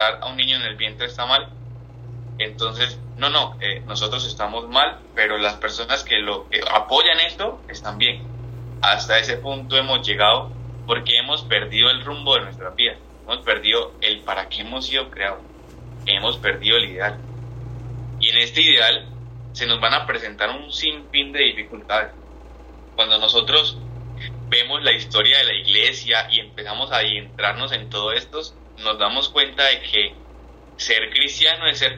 a un niño en el vientre está mal. Entonces, no, no, eh, nosotros estamos mal, pero las personas que lo que apoyan esto están bien. Hasta ese punto hemos llegado porque hemos perdido el rumbo de nuestra vida, hemos perdido el para qué hemos sido creados, hemos perdido el ideal. Y en este ideal se nos van a presentar un sinfín de dificultades. Cuando nosotros vemos la historia de la iglesia y empezamos a adentrarnos en todo esto, nos damos cuenta de que ser cristiano es ser